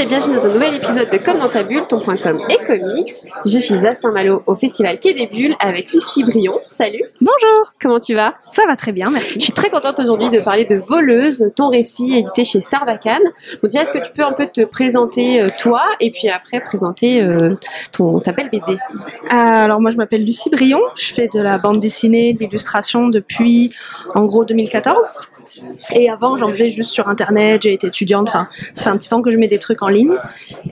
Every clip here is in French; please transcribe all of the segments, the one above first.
et bienvenue dans un nouvel épisode de Comme dans ta bulle, ton.com et comics. Je suis à Saint-Malo au festival Quai des Bulles avec Lucie Brion. Salut. Bonjour. Comment tu vas? Ça va très bien, merci. Je suis très contente aujourd'hui de parler de Voleuse, ton récit édité chez Sarbacane. Bon, déjà, est-ce que tu peux un peu te présenter euh, toi et puis après présenter euh, ton, ta belle BD Alors moi je m'appelle Lucie Brion, je fais de la bande dessinée, de l'illustration depuis en gros 2014. Et avant, j'en faisais juste sur internet, j'ai été étudiante, enfin, ça fait un petit temps que je mets des trucs en ligne.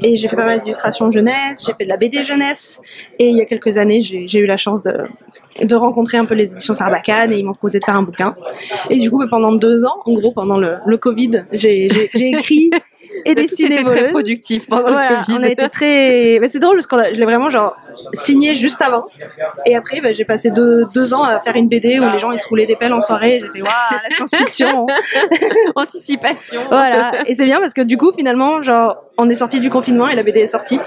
Et j'ai fait pas mal d'illustrations jeunesse, j'ai fait de la BD jeunesse. Et il y a quelques années, j'ai eu la chance de, rencontrer un peu les éditions Sarbacane et ils m'ont proposé de faire un bouquin. Et du coup, bah, pendant deux ans, en gros, pendant le, Covid, j'ai écrit et Tout dessiné c'était très productif pendant Voilà, le Covid. on a été très. Mais c'est drôle parce qu'on a- je l'ai vraiment genre signé juste avant. Et après, bah, j'ai passé deux, deux ans à faire une BD où les gens ils se roulaient des pelles en soirée. J'ai fait waouh, la science-fiction. Anticipation. voilà. Et c'est bien parce que du coup, finalement, genre, on est sorti du confinement et la BD est sortie.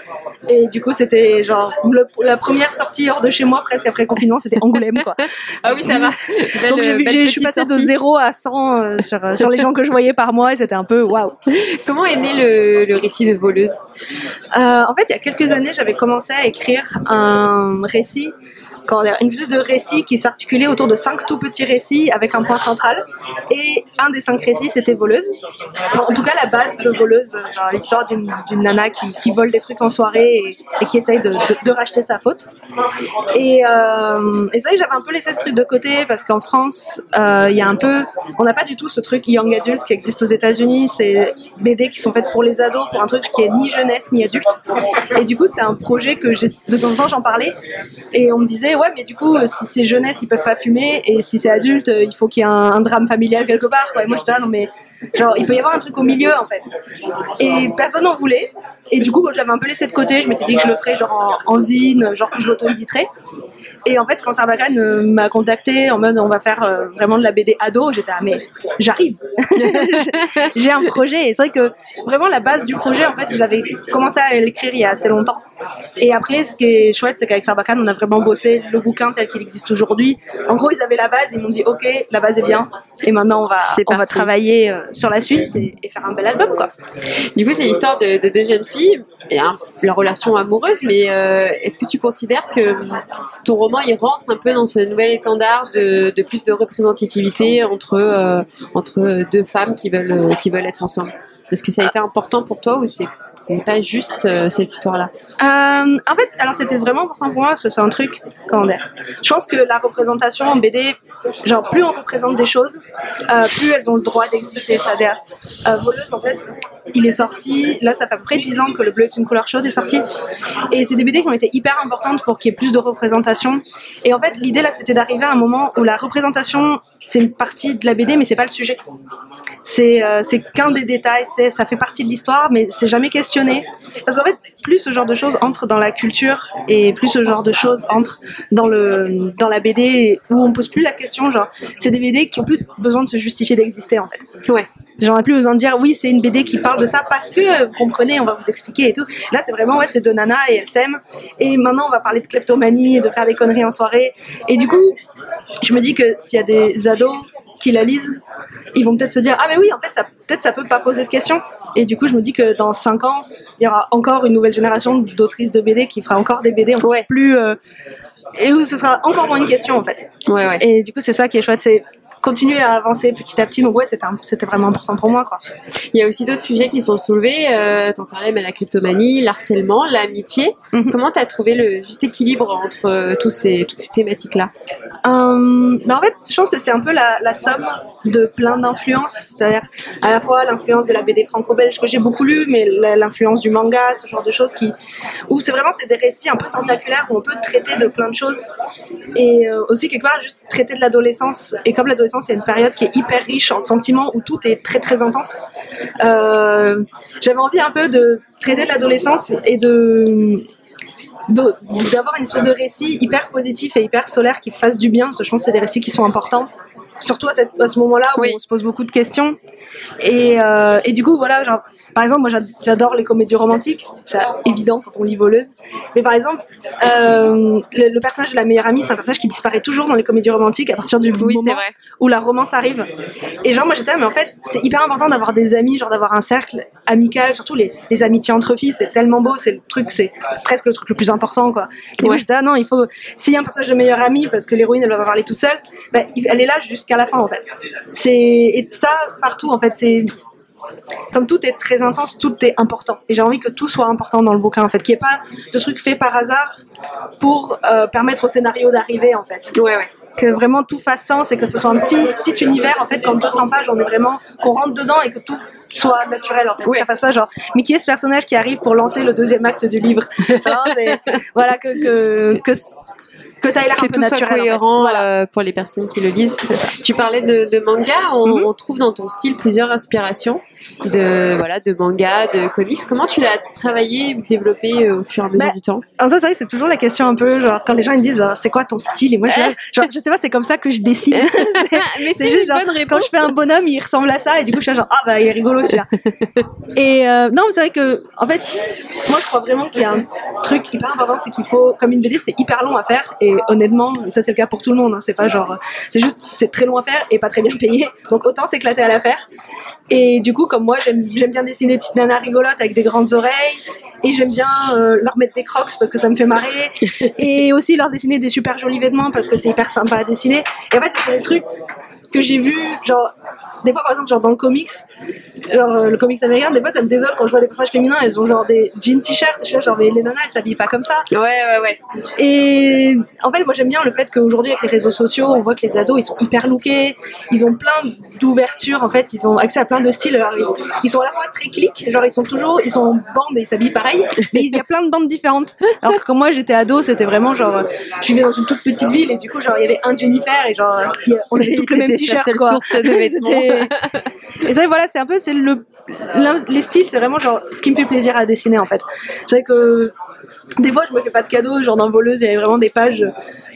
Et du coup, c'était genre le- la première sortie hors de chez moi presque après le confinement, c'était Angoulême quoi. Ah oui, ça va. Belle- Donc j'ai vu- je suis passée de sortie. 0 à 100 euh, sur, euh, sur les gens que je voyais par mois et c'était un peu waouh. Comment est né le, récit de Voleuse Euh, en fait, il y a quelques années, j'avais commencé à écrire un récit, une espèce de récit qui s'articulait autour de cinq tout petits récits avec un point central. Et un des cinq récits, c'était Voleuse. En tout cas, la base de Voleuse, genre l'histoire d'une nana qui, qui vole des trucs en soirée et, qui essaye de, de- racheter sa faute. Et, euh, et ça, j'avais un peu laissé ce truc de côté parce qu'en France, euh, il y a un peu, on n'a pas du tout ce truc young adulte qui existe aux États-Unis. C'est BD qui sont faites pour les ados, pour un truc qui est ni ni adulte. Et du coup, c'est un projet que de temps en temps j'en parlais et on me disait ouais, mais du coup, euh, si c'est jeunesse, ils peuvent pas fumer et si c'est adulte, euh, il faut qu'il y ait un, drame familial quelque part. quoi. Moi, j'étais là, non mais genre, il peut y avoir un truc au milieu en fait. Et personne n'en voulait. Et du coup, moi, je l'avais un peu laissé de côté. Je m'étais dit que je le ferais genre en, zine, genre je l'auto-éditerais. Et en fait, quand Sarbacane euh, m'a contacté en mode on va faire euh, vraiment de la BD ado, j'étais ah mais j'arrive. J'ai un projet et c'est vrai que vraiment la base du projet en fait, je l'avais commencé à l'écrire il y a assez longtemps. Et après, ce qui est chouette, c'est qu'avec Sarbacane, on a vraiment bossé le bouquin tel qu'il existe aujourd'hui. En gros, ils avaient la base, ils m'ont dit ok, la base est bien, et maintenant on va on va travailler euh, sur la suite et, et faire un bel album quoi. Du coup, c'est l'histoire de, de deux jeunes filles et hein, leur relation amoureuse. Mais euh, est-ce que tu considères que ton roman il rentre un peu dans ce nouvel étendard de, de plus de représentativité entre euh, entre deux femmes qui veulent qui veulent être ensemble? Est-ce que ça a été important pour toi ou c'est ce n'est pas juste euh, cette histoire-là? Euh, en fait, alors c'était vraiment important pour moi c'est un truc, comment dire. Je pense que la représentation en BD, genre plus on représente des choses, euh, plus elles ont le droit d'exister. C'est-à-dire, euh, Voleuse, en fait, il est sorti, là ça fait à peu près 10 ans que le bleu est une couleur chaude est sorti. Et c'est des BD qui ont été hyper importantes pour qu'il y ait plus de représentation. Et en fait, l'idée là, c'était d'arriver à un moment où la représentation, c'est une partie de la BD, mais c'est pas le sujet. C'est qu'un des détails, ça fait partie de l'histoire, mais c'est jamais questionné. Parce qu'en fait, plus ce genre de choses entre dans la culture et plus ce genre de choses entre dans le dans la BD où on pose plus la question, genre c'est des BD qui ont plus besoin de se justifier d'exister en fait. Ouais. J'en ai plus besoin de dire oui, c'est une BD qui parle de ça parce que euh, vous comprenez, on va vous expliquer et tout. Là, c'est vraiment ouais, c'est deux nanas et elles s'aiment. Et maintenant, on va parler de kleptomanie et de faire des conneries en soirée. Et du coup, je me dis que s'il y a des ados qui la lisent, ils vont peut-être se dire ah mais oui, en fait, ça peut-être ça peut pas poser de questions. Et du coup, je me dis que dans 5 ans, il y aura encore une nouvelle génération d'autrices de BD qui fera encore des BD Ouais. plus euh, et où ce sera encore moins une question en fait. Ouais, ouais. Et du coup, c'est ça qui est chouette, c'est continuer à avancer petit à petit. Donc ouais, c'était vraiment important pour moi quoi. Il y a aussi d'autres sujets qui sont soulevés. Euh, T'en parlais, mais la cryptomanie, l'harcèlement, l'amitié. Mhm. Comment t'as trouvé le juste équilibre entre euh, tous ces toutes ces thématiques-là? Euh, bah en fait, je pense que c'est un peu la, la somme de plein d'influences, c'est-à-dire à la fois l'influence de la BD franco-belge que j'ai beaucoup lu, mais l'influence du manga, ce genre de choses qui, où c'est vraiment c'est des récits un peu tentaculaires où on peut traiter de plein de choses et euh, aussi quelque part juste traiter de l'adolescence. Et comme l'adolescence c'est une période qui est hyper riche en sentiments où tout est très très intense, euh, j'avais envie un peu de traiter l'adolescence et de- d'avoir une espèce de récit hyper positif et hyper solaire qui fasse du bien, parce que je pense que c'est des récits qui sont importants, surtout à, cette- à ce moment-là où Oui. on se pose beaucoup de questions. Et, euh, et du coup, voilà, genre, par exemple, moi j'a- j'adore les comédies romantiques, c'est évident quand on lit Voleuse. Mais par exemple, euh, le, le personnage de la meilleure amie, c'est un personnage qui disparaît toujours dans les comédies romantiques à partir du Oui, moment où la romance arrive. Et genre, moi j'étais, mais en fait, c'est hyper important d'avoir des amis, genre d'avoir un cercle amical, surtout les, les amitiés entre filles, c'est tellement beau, c'est le truc, c'est presque le truc le plus important, quoi. Et moi Ouais. j'étais, ah non, il faut, s'il y a un personnage de meilleure amie, parce que l'héroïne elle va parler toute seule, bah, elle est là jusqu'à la fin, en fait. C'est, et ça, partout, en fait, c'est, comme tout est très intense, tout est important. Et j'ai envie que tout soit important dans le bouquin, en fait, qu'il n'y ait pas de trucs faits par hasard pour euh, permettre au scénario d'arriver, en fait Ouais, ouais. que vraiment tout fasse sens et que ce soit un petit, petit univers en fait comme 200 pages on est vraiment qu'on rentre dedans et que tout soit naturel en fait Ouais. que ça fasse pas genre mais qui est ce personnage qui arrive pour lancer le deuxième acte du livre Ça, voilà que que que, que ça ait l'air un peu tout soit en fait. cohérent Voilà. euh, pour les personnes qui le lisent. Tu parlais de, de manga, on, Mhm. on trouve dans ton style plusieurs inspirations de voilà de manga, de comics. Comment tu l'as travaillé développé euh, au fur et à mesure Bah, du temps? Alors ça c'est toujours la question un peu genre quand les gens ils me disent euh, c'est quoi ton style? Et moi je genre je sais pas c'est comme ça que je dessine Mais c'est c'est juste une genre, bonne quand je fais un bonhomme, il ressemble à ça, et du coup, je suis genre, ah bah, il est rigolo celui-là. et euh, non, c'est vrai que, en fait, moi, je crois vraiment qu'il y a un truc hyper important, c'est qu'il faut, comme une BD, c'est hyper long à faire, et honnêtement, ça c'est le cas pour tout le monde, hein, c'est pas genre, c'est juste, c'est très long à faire et pas très bien payé, donc autant s'éclater à la faire. Et du coup, comme moi, j'aime j'aime bien dessiner des petites nanas rigolotes avec des grandes oreilles, et j'aime bien euh, leur mettre des crocs parce que ça me fait marrer, et aussi leur dessiner des super jolis vêtements parce que c'est hyper sympa à dessiner. Et en fait, c'est des trucs que j'ai vus, genre, des fois par exemple, genre dans le comics, genre euh, le comics américain, des fois ça me désole quand je vois des personnages féminins, elles ont genre des jeans t-shirts, je suis là, genre, mais les nanas elles s'habillent pas comme ça. Ouais, ouais, ouais. Et en fait, moi j'aime bien le fait qu'aujourd'hui avec les réseaux sociaux, on voit que les ados ils sont hyper lookés, ils ont plein d'ouvertures, en fait, ils ont accès à plein de styles. Alors, ils, ils sont à la fois très clics, genre ils sont toujours, ils sont en bande et ils s'habillent pareil, mais il y a plein de bandes différentes. Alors que quand moi j'étais ado, c'était vraiment genre, je vivais dans une toute petite ville et du coup, genre il y avait un Jennifer et genre on avait tous le même t-shirt quoi. source de vêtements. Et ça, voilà, c'est un peu, c'est le, les styles, c'est vraiment genre ce qui me fait plaisir à dessiner en fait. C'est vrai que des fois, je me fais pas de cadeaux, genre dans Voleuse, il y avait vraiment des pages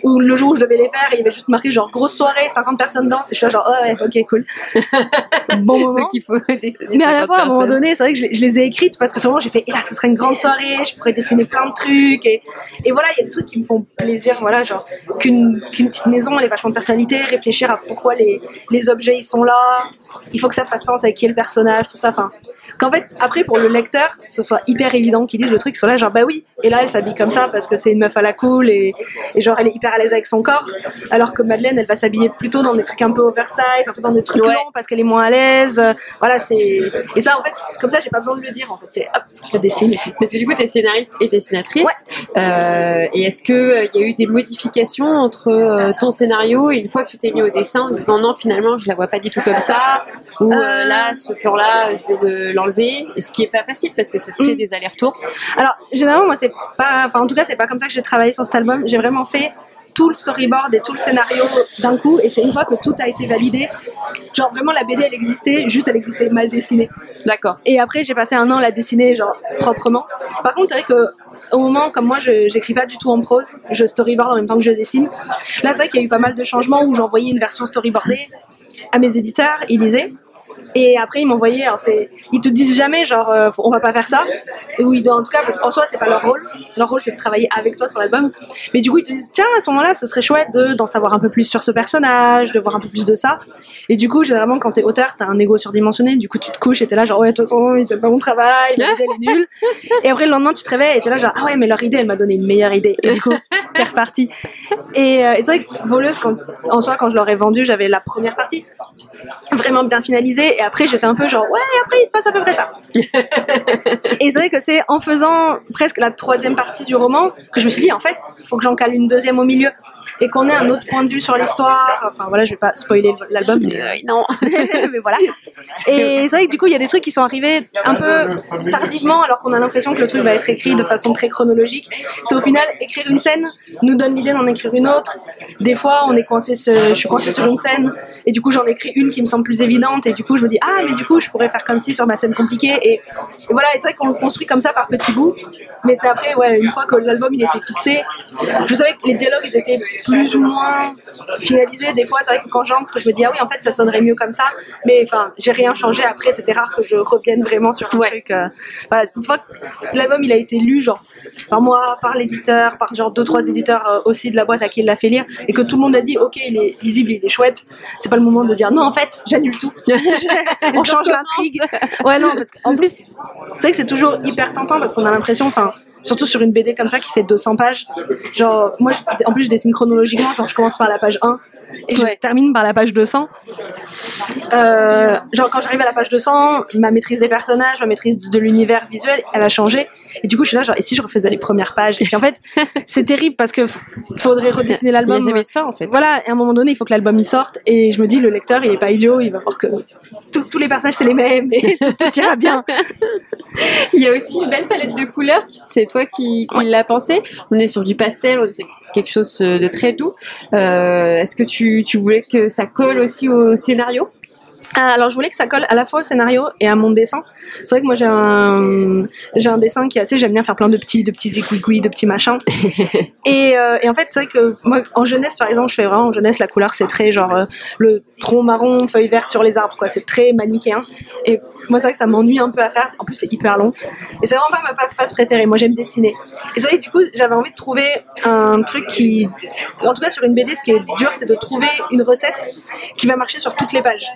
où le jour où je devais les faire, il y avait juste marqué genre grosse soirée, 50 personnes dansent, et je suis là, genre, oh, ouais, ok, cool. bon moment. Donc il faut dessiner. Mais à la 50 fois, à un moment donné, c'est vrai que je, je les ai écrites parce que souvent j'ai fait, et là, ce serait une grande soirée, je pourrais dessiner plein de trucs. Et, et voilà, il y a des trucs qui me font plaisir, voilà, genre qu'une petite maison, elle ait vachement de personnalité, réfléchir à pourquoi les, les objets ils sont là, il faut que ça fasse sens avec qui est le personnage, tout ça. Enfin, pas qu'en fait, après, pour le lecteur, ce soit hyper évident qu'ils disent le truc, sont là, genre, bah oui, et là, elle s'habille comme ça parce que c'est une meuf à la cool et, et genre, elle est hyper à l'aise avec son corps, alors que Madeleine, elle va s'habiller plutôt dans des trucs un peu oversize, un peu dans des trucs Ouais. longs parce qu'elle est moins à l'aise. Voilà, c'est. Et ça, en fait, comme ça, j'ai pas besoin de le dire, en fait, c'est hop, je le dessine. Parce que du coup, tu es scénariste et dessinatrice. Euh, et est-ce qu'il il y a eu des modifications entre euh, ton scénario et une fois que tu t'es mis au dessin en disant non, finalement, je la vois pas du tout comme ça Ou euh, Euh. là, ce plan-là, je vais le- l'enlever Et Ce qui est pas facile parce que ça te crée Mm. des allers-retours. Alors, généralement, moi, c'est pas. Enfin, en tout cas, c'est pas comme ça que j'ai travaillé sur cet album. J'ai vraiment fait tout le storyboard et tout le scénario d'un coup, et c'est une fois que tout a été validé. Genre, vraiment, la BD, elle existait, juste elle existait mal dessinée. D'accord. Et après, j'ai passé un an à la dessiner, genre, proprement. Par contre, c'est vrai que. Au moment, comme moi, je j'écris pas du tout en prose, je storyboard en même temps que je dessine. Là, c'est vrai qu'il y a eu pas mal de changements où j'envoyais une version storyboardée à mes éditeurs, ils lisaient. Et après, ils m'envoyaient, ils te disent jamais, genre, euh, on va pas faire ça. Ou ils, en tout cas, parce qu'en soi, c'est pas leur rôle. Leur rôle, c'est de travailler avec toi sur l'album. Mais du coup, ils te disent, tiens, à ce moment-là, ce serait chouette de, d'en savoir un peu plus sur ce personnage, de voir un peu plus de ça. Et du coup, généralement, quand t'es auteur, t'as un ego surdimensionné. Du coup, tu te couches et t'es là, genre, ouais, de toute façon, ils aiment pas mon travail, l'idée, elle est nulle. Et après, le lendemain, tu te réveilles et t'es là, genre, ah ouais, mais leur idée, elle m'a donné une meilleure idée. Et du coup, t'es reparti. Et, euh, et c'est vrai que Voleuse, quand, en soi, quand je l'aurais vendu, j'avais la première partie vraiment bien finalisée. Et après, j'étais un peu genre, ouais, après, il se passe à peu près ça. et c'est vrai que c'est en faisant presque la troisième partie du roman que je me suis dit, en fait, il faut que j'en cale une deuxième au milieu. Et qu'on ait un autre point de vue sur l'histoire. Enfin voilà, je vais pas spoiler l'album, mais Euh, non. mais voilà. Et c'est vrai que du coup, il y a des trucs qui sont arrivés un peu tardivement, alors qu'on a l'impression que le truc va être écrit de façon très chronologique. C'est au final écrire une scène nous donne l'idée d'en écrire une autre. Des fois, on est coincé, ce- je suis coincé sur une scène, et du coup, j'en écris une qui me semble plus évidente, et du coup, je me dis ah, mais du coup, je pourrais faire comme si sur ma scène compliquée. Et, et voilà, et c'est vrai qu'on le construit comme ça par petits bouts. Mais c'est après, ouais, une fois que l'album il était fixé, je savais que les dialogues ils étaient plus ou moins finalisé. Des fois, c'est vrai que quand j'encre, je me dis ah oui, en fait, ça sonnerait mieux comme ça. Mais enfin, j'ai rien changé. Après, c'était rare que je revienne vraiment sur un truc. Euh, voilà, une fois que l'album il a été lu, genre par moi, par l'éditeur, par genre deux trois éditeurs euh, aussi de la boîte à qui il l'a fait lire, et que tout le monde a dit ok, il est lisible, il est chouette. C'est pas le moment de dire non, en fait, j'annule tout. On change l'intrigue. Ouais, non, parce qu'en plus, c'est vrai que c'est toujours hyper tentant parce qu'on a l'impression, enfin surtout sur une BD comme ça qui fait 200 pages. Genre, moi, en plus, je dessine chronologiquement, genre, je commence par la page 1 et je termine par la page 200. Euh, genre quand j'arrive à la page 200, ma maîtrise des personnages, ma maîtrise de, l'univers visuel, elle a changé. Et du coup, je suis là genre et si je refaisais les premières pages? Et puis en fait, c'est terrible parce que faudrait redessiner l'album. Il jamais de fin en fait. Voilà, et à un moment donné, il faut que l'album y sorte. Et je me dis, le lecteur, il est pas idiot, il va voir que tous les personnages c'est les mêmes et tout, ira bien. il y a aussi une belle palette de couleurs. C'est qui, l'as pensé. On est sur du pastel, on quelque chose de très doux. Euh, Est-ce que tu tu, voulais que ça colle aussi au scénario? Alors je voulais que ça colle à la fois au scénario et à mon dessin. C'est vrai que moi j'ai un j'ai un dessin qui est assez j'aime bien faire plein de petits de petits équigouis, de petits machins. et, euh, et en fait c'est vrai que moi en jeunesse par exemple je fais vraiment en jeunesse la couleur c'est très genre euh, le tronc marron feuille verte sur les arbres quoi c'est très manichéen. Et moi c'est vrai que ça m'ennuie un peu à faire. En plus c'est hyper long. Et c'est vraiment pas ma phase préférée. Moi j'aime dessiner. Et c'est vrai que du coup j'avais envie de trouver un truc qui en tout cas sur une BD ce qui est dur c'est de trouver une recette qui va marcher sur toutes les pages.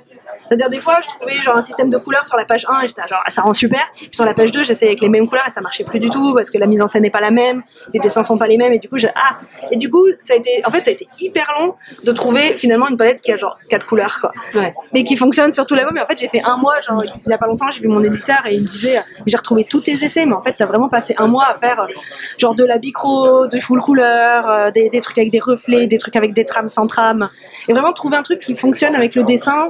C'est-à-dire des fois, je trouvais genre un système de couleurs sur la page 1 et j'étais genre ah, ça rend super. Puis sur la page 2, j'essayais avec les mêmes couleurs et ça marchait plus du tout parce que la mise en scène n'est pas la même, les dessins sont pas les mêmes et du coup, j'ai ah et du coup, ça a été en fait, ça a été hyper long de trouver finalement une palette qui a genre quatre couleurs quoi. Ouais. Mais qui fonctionne sur tout l'album mais en fait, j'ai fait un mois genre il y a pas longtemps, j'ai vu mon éditeur et il me disait j'ai retrouvé tous tes essais mais en fait, tu as vraiment passé un mois à faire genre de la bicro, de full couleur, euh, des, des trucs avec des reflets, des trucs avec des trames sans trames et vraiment trouver un truc qui fonctionne avec le dessin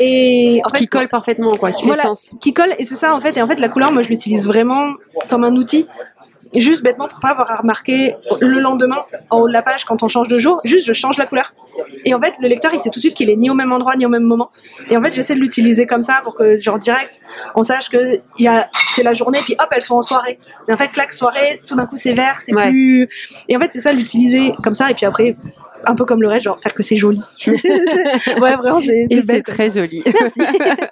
et en fait, qui colle parfaitement, quoi, qui fait sens. Qui colle, et c'est ça en fait. Et en fait, la couleur, moi, je l'utilise vraiment comme un outil. Juste bêtement pour pas avoir à remarquer le lendemain en haut de la page quand on change de jour, juste je change la couleur. Et en fait, le lecteur il sait tout de suite qu'il est ni au même endroit ni au même moment. Et en fait, j'essaie de l'utiliser comme ça pour que, genre direct, on sache que c'est la journée, puis hop, elles sont en soirée. Et en fait, claque soirée, tout d'un coup c'est vert, c'est plus. Et en fait, c'est ça, l'utiliser comme ça. Et puis après, un peu comme le reste, genre faire que c'est joli. ouais, vraiment, c'est c'est très joli. Merci.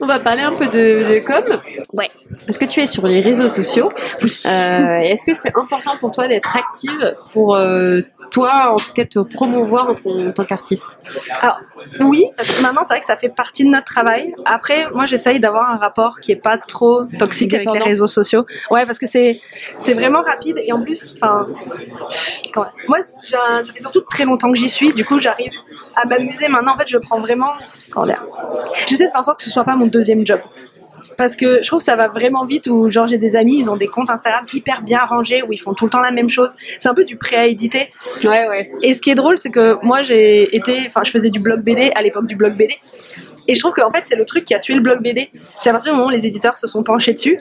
On va parler un peu de, de com. Ouais. Est-ce que tu es sur les réseaux sociaux? Euh, Est-ce que c'est important pour toi d'être active pour euh, toi, en tout cas, te promouvoir en, tant qu'artiste? Alors, oui, parce que maintenant, c'est vrai que ça fait partie de notre travail. Après, moi, j'essaye d'avoir un rapport qui est pas trop toxique avec les réseaux sociaux. Ouais, parce que c'est c'est vraiment rapide et en plus, enfin, moi, ça fait surtout très longtemps que j'y suis. Du coup, j'arrive à m'amuser. Maintenant, en fait, je prends vraiment. J'essaie de faire en sorte que ce soit pas mon deuxième job. Parce que je trouve que ça va vraiment vite où genre j'ai des amis, ils ont des comptes Instagram hyper bien rangés où ils font tout le temps la même chose. C'est un peu du prêt à éditer. Ouais, ouais. Et ce qui est drôle, c'est que moi j'ai été, enfin je faisais du blog BD à l'époque du blog BD. Et je trouve qu'en fait c'est le truc qui a tué le blog BD. C'est à partir du moment où les éditeurs se sont penchés dessus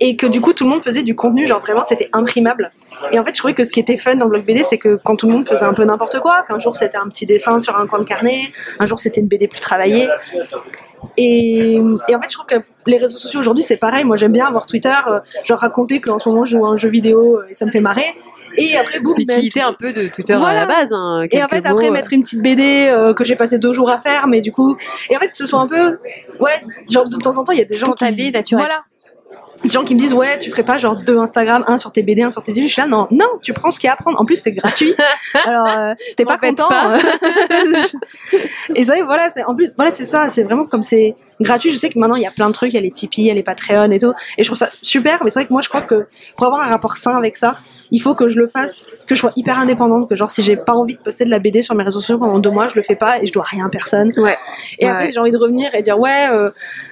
et que du coup tout le monde faisait du contenu genre vraiment c'était imprimable. Et en fait je trouvais que ce qui était fun dans le blog BD c'est que quand tout le monde faisait un peu n'importe quoi qu'un jour c'était un petit dessin sur un coin de carnet un jour c'était une BD plus travaillée. Et, et, en fait je trouve que les réseaux sociaux aujourd'hui c'est pareil. Moi j'aime bien avoir Twitter euh, genre raconter qu'en ce moment je joue à un jeu vidéo euh, et ça me fait marrer. Et après boum l'utilité un peu de Twitter à la base hein, et en fait après euh. mettre une petite BD euh, que j'ai passé deux jours à faire mais du coup et en fait ce soit un peu ouais genre de temps en temps il y a des gens qui naturel. voilà des gens qui me disent ouais tu ferais pas genre deux Instagram un sur tes BD un sur tes îles je suis là non non tu prends ce qu'il y a à prendre en plus c'est gratuit alors euh, c'était pas content pas. et ça voilà c'est en plus voilà c'est ça c'est vraiment comme c'est gratuit je sais que maintenant il y a plein de trucs il y a les Tipeee il y a les Patreon et tout et je trouve ça super mais c'est vrai que moi je crois que pour avoir un rapport sain avec ça il faut que je le fasse, que je sois hyper indépendante, que genre si j'ai pas envie de poster de la BD sur mes réseaux sociaux pendant deux mois, je le fais pas et je dois rien à personne. Ouais. Et après j'ai envie de revenir et dire ouais, euh,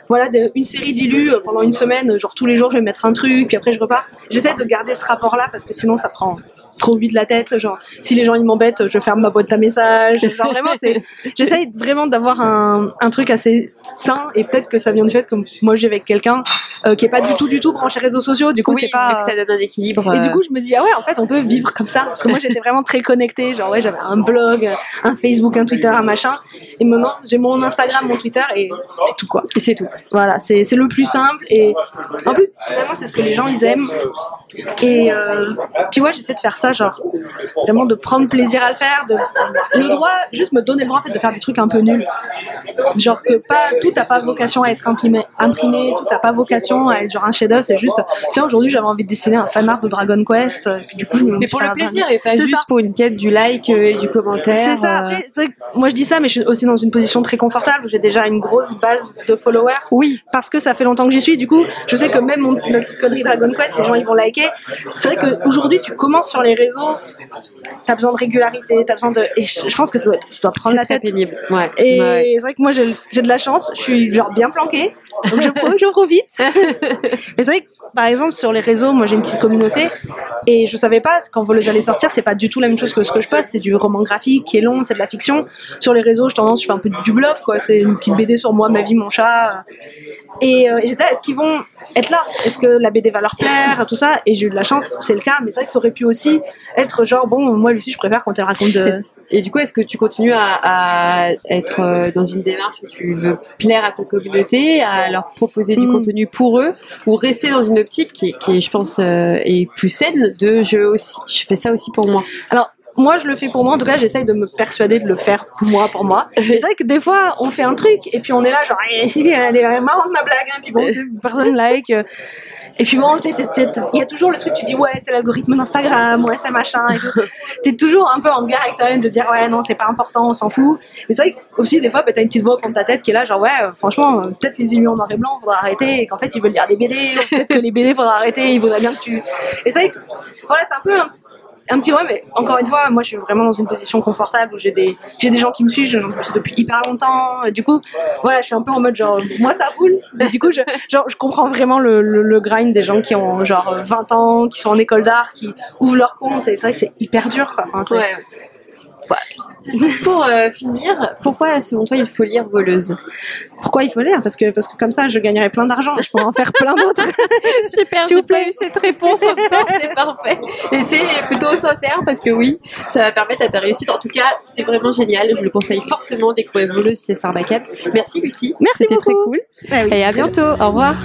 voilà une série d'illus euh, pendant une semaine, genre tous les jours je vais mettre un truc, puis après je repars. J'essaie de garder ce rapport-là parce que sinon ça prend trop vite la tête. Genre si les gens ils m'embêtent, je ferme ma boîte à messages. Genre vraiment c'est, j'essaie vraiment d'avoir un, un truc assez sain et peut-être que ça vient du fait que moi j'ai avec quelqu'un euh, qui est pas du tout du tout branché réseaux sociaux. Du coup c'est pas. ça donne un équilibre. Et du coup je me dis ah ouais en fait on peut vivre comme ça parce que moi j'étais vraiment très connectée. Genre ouais j'avais un blog, un Facebook, un Twitter, un machin. Et maintenant j'ai mon Instagram, mon Twitter et c'est tout quoi. Et c'est tout. Voilà c'est c'est le plus simple et en plus finalement c'est ce que les gens ils aiment. Et euh, puis ouais j'essaie de faire ça, genre vraiment de prendre plaisir à le faire, de le droit, juste me donner le droit en fait de faire des trucs un peu nuls, genre que pas tout n'a pas vocation à être imprimé, imprimé, tout n'a pas vocation à être genre un chef-d'œuvre, c'est juste tiens aujourd'hui j'avais envie de dessiner un fan art de Dragon Quest, et puis du coup mais pour le plaisir et pas juste pour une quête du like euh, et du commentaire. C'est ça. euh. Après, c'est vrai que moi je dis ça, mais je suis aussi dans une position très confortable où j'ai déjà une grosse base de followers. Oui. Parce que ça fait longtemps que j'y suis. Du coup, je sais que même mon petit, ma petite connerie Dragon Quest, les gens ils vont liker. C'est vrai qu'aujourd'hui, tu commences sur les réseaux, t'as besoin de régularité, t'as besoin de. Et je, je pense que ça doit, ça doit prendre C'est la très tête. pénible. Ouais. Et Ouais. c'est vrai que moi j'ai de la chance, je suis genre bien planquée, donc je, je profite. Mais c'est vrai que par exemple sur les réseaux, moi j'ai une petite communauté et je savais pas quand Voleuse allait sortir, c'est pas du tout la même chose que ce que je poste, c'est du roman graphique qui est long, c'est de la fiction. Sur les réseaux, je tendance, je fais un peu du bluff quoi, c'est une petite BD sur moi, ma vie, mon chat. Et, euh, et j'étais, est-ce qu'ils vont être là? Est-ce que la BD va leur plaire? Tout ça. Et j'ai eu de la chance, c'est le cas. Mais c'est vrai que ça aurait pu aussi être genre, bon, moi, Lucie, je préfère quand elle raconte de. Et du coup, est-ce que tu continues à, à être euh, dans une démarche où tu veux plaire à ta communauté, à leur proposer du Mm. contenu pour eux, ou rester dans une optique qui, qui je pense, euh, est plus saine de je aussi, je fais ça aussi pour moi? Alors, moi, je le fais pour moi. En tout cas, j'essaye de me persuader de le faire moi pour moi. Mais c'est vrai que des fois, on fait un truc et puis on est là, genre, elle est marrante ma blague, hein, puis bon, personne like. euh, Et puis bon, il y a toujours le truc, tu dis ouais, c'est l'algorithme d'Instagram, ouais, c'est machin. T'es toujours un peu en guerre avec toi-même de dire ouais, non, c'est pas important, on s'en fout. Mais c'est vrai que aussi, des fois, bah, t'as une petite voix au fond de ta tête qui est là, genre ouais, euh, franchement, euh, peut-être les illus en noir et blanc, faudra arrêter, et qu'en fait, ils veulent lire des BD, ou peut-être que les BD, faudra arrêter, il faudrait bien que tu. Et c'est vrai que, voilà, c'est un peu un, un petit ouais, mais encore une fois, moi, je suis vraiment dans une position confortable où j'ai des, j'ai des gens qui me suivent, j'en suis depuis hyper longtemps. et Du coup, voilà, je suis un peu en mode genre, moi, ça roule. Mais du coup, je, genre, je comprends vraiment le, le, le grind des gens qui ont genre 20 ans, qui sont en école d'art, qui ouvrent leur compte. Et c'est vrai que c'est hyper dur, quoi. Enfin. Pour euh, finir, pourquoi selon toi il faut lire Voleuse? Pourquoi il faut lire? Parce que, parce que comme ça, je gagnerai plein d'argent. Je pourrais en faire plein d'autres. Super, j'ai pas eu cette réponse encore, c'est parfait. Et c'est plutôt sincère parce que oui, ça va permettre à ta réussite. En tout cas, c'est vraiment génial. Je le conseille fortement découvrir Voleuse chez Sarbacane. Merci Lucie. Merci C'était très cool. Bah oui. Et à bientôt. Au revoir.